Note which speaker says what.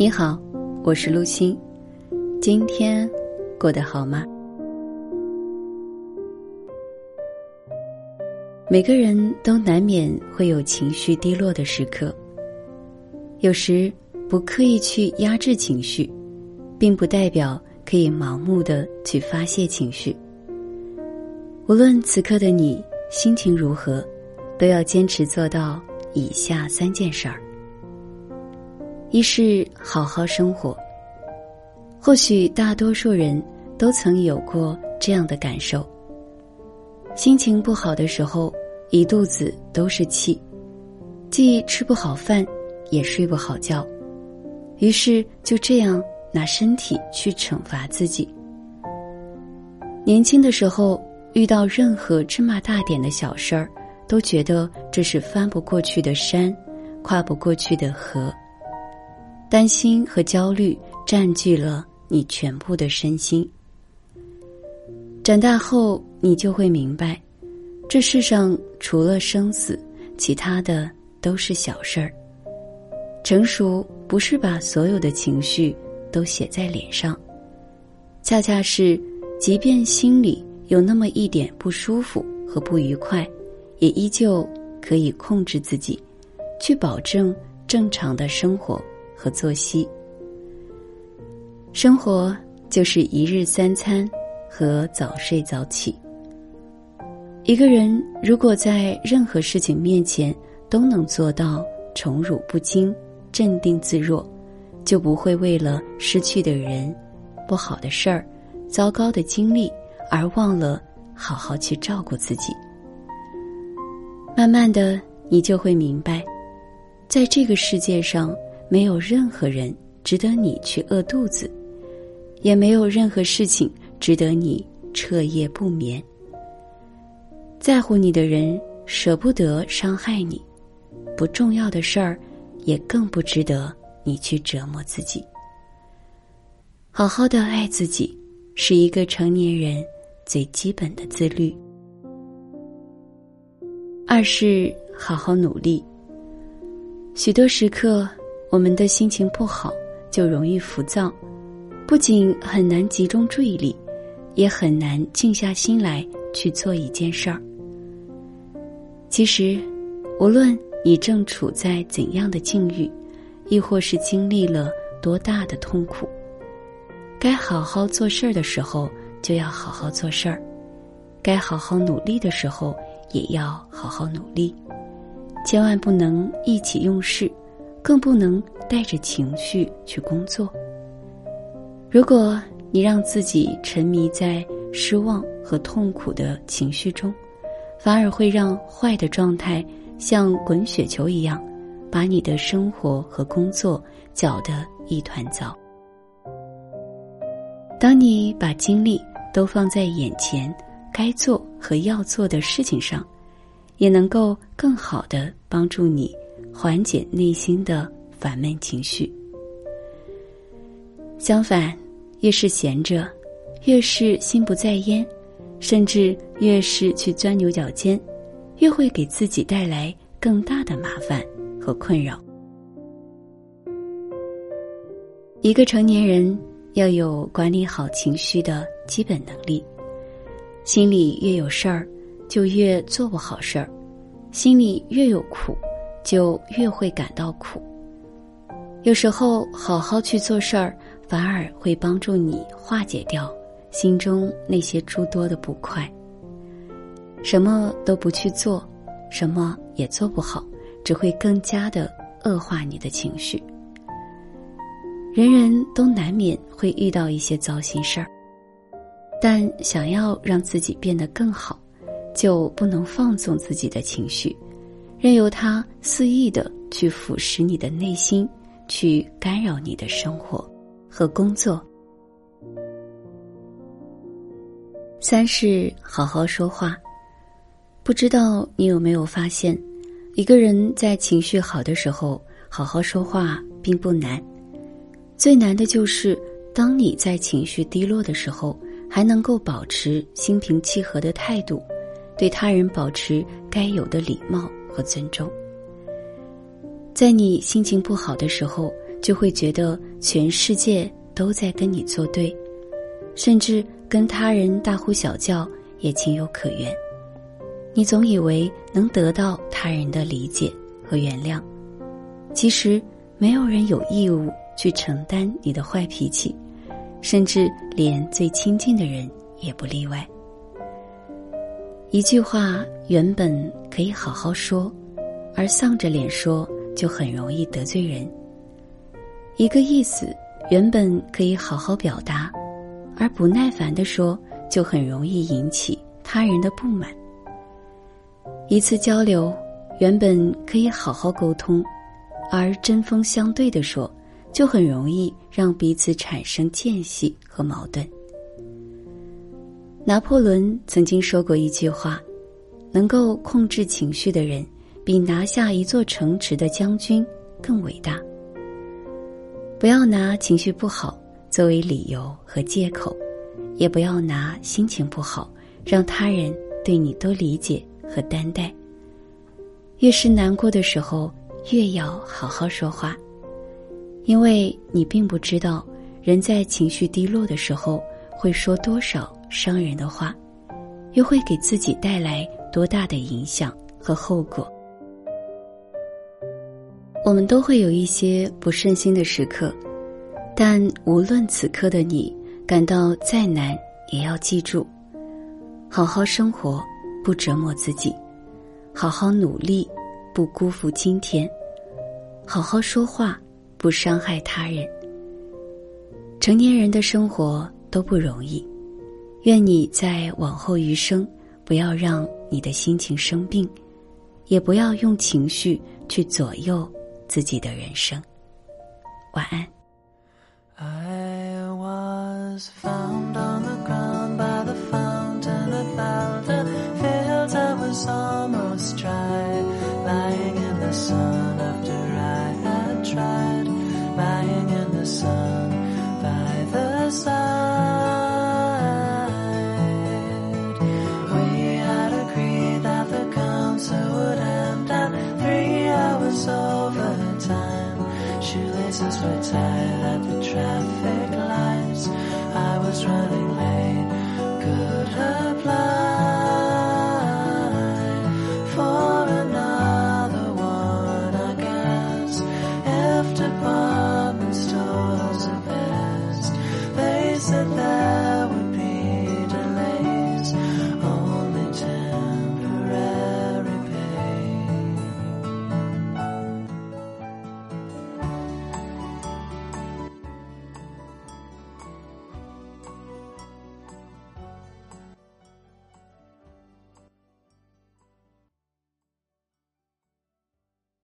Speaker 1: 你好，我是陆欣，今天过得好吗？每个人都难免会有情绪低落的时刻，有时不刻意去压制情绪，并不代表可以盲目的去发泄情绪。无论此刻的你心情如何，都要坚持做到以下三件事儿。一是好好生活。或许大多数人都曾有过这样的感受：心情不好的时候，一肚子都是气，既吃不好饭，也睡不好觉，于是就这样拿身体去惩罚自己。年轻的时候，遇到任何芝麻大点的小事儿，都觉得这是翻不过去的山，跨不过去的河。担心和焦虑占据了你全部的身心。长大后，你就会明白，这世上除了生死，其他的都是小事儿。成熟不是把所有的情绪都写在脸上，恰恰是，即便心里有那么一点不舒服和不愉快，也依旧可以控制自己，去保证正常的生活。和作息，生活就是一日三餐和早睡早起。一个人如果在任何事情面前都能做到宠辱不惊、镇定自若，就不会为了失去的人、不好的事儿、糟糕的经历而忘了好好去照顾自己。慢慢的，你就会明白，在这个世界上。没有任何人值得你去饿肚子，也没有任何事情值得你彻夜不眠。在乎你的人舍不得伤害你，不重要的事儿也更不值得你去折磨自己。好好的爱自己，是一个成年人最基本的自律。二是好好努力。许多时刻。我们的心情不好，就容易浮躁，不仅很难集中注意力，也很难静下心来去做一件事儿。其实，无论你正处在怎样的境遇，亦或是经历了多大的痛苦，该好好做事儿的时候就要好好做事儿，该好好努力的时候也要好好努力，千万不能意气用事。更不能带着情绪去工作。如果你让自己沉迷在失望和痛苦的情绪中，反而会让坏的状态像滚雪球一样，把你的生活和工作搅得一团糟。当你把精力都放在眼前该做和要做的事情上，也能够更好的帮助你。缓解内心的烦闷情绪。相反，越是闲着，越是心不在焉，甚至越是去钻牛角尖，越会给自己带来更大的麻烦和困扰。一个成年人要有管理好情绪的基本能力。心里越有事儿，就越做不好事儿；心里越有苦。就越会感到苦。有时候，好好去做事儿，反而会帮助你化解掉心中那些诸多的不快。什么都不去做，什么也做不好，只会更加的恶化你的情绪。人人都难免会遇到一些糟心事儿，但想要让自己变得更好，就不能放纵自己的情绪。任由他肆意的去腐蚀你的内心，去干扰你的生活和工作。三是好好说话。不知道你有没有发现，一个人在情绪好的时候，好好说话并不难。最难的就是当你在情绪低落的时候，还能够保持心平气和的态度，对他人保持该有的礼貌。和尊重，在你心情不好的时候，就会觉得全世界都在跟你作对，甚至跟他人大呼小叫也情有可原。你总以为能得到他人的理解和原谅，其实没有人有义务去承担你的坏脾气，甚至连最亲近的人也不例外。一句话原本可以好好说，而丧着脸说就很容易得罪人。一个意思原本可以好好表达，而不耐烦的说就很容易引起他人的不满。一次交流，原本可以好好沟通，而针锋相对的说，就很容易让彼此产生间隙和矛盾。拿破仑曾经说过一句话：“能够控制情绪的人，比拿下一座城池的将军更伟大。”不要拿情绪不好作为理由和借口，也不要拿心情不好让他人对你多理解。和担待。越是难过的时候，越要好好说话，因为你并不知道人在情绪低落的时候会说多少伤人的话，又会给自己带来多大的影响和后果。我们都会有一些不顺心的时刻，但无论此刻的你感到再难，也要记住，好好生活。不折磨自己，好好努力，不辜负今天；好好说话，不伤害他人。成年人的生活都不容易，愿你在往后余生，不要让你的心情生病，也不要用情绪去左右自己的人生。晚安。
Speaker 2: sweet.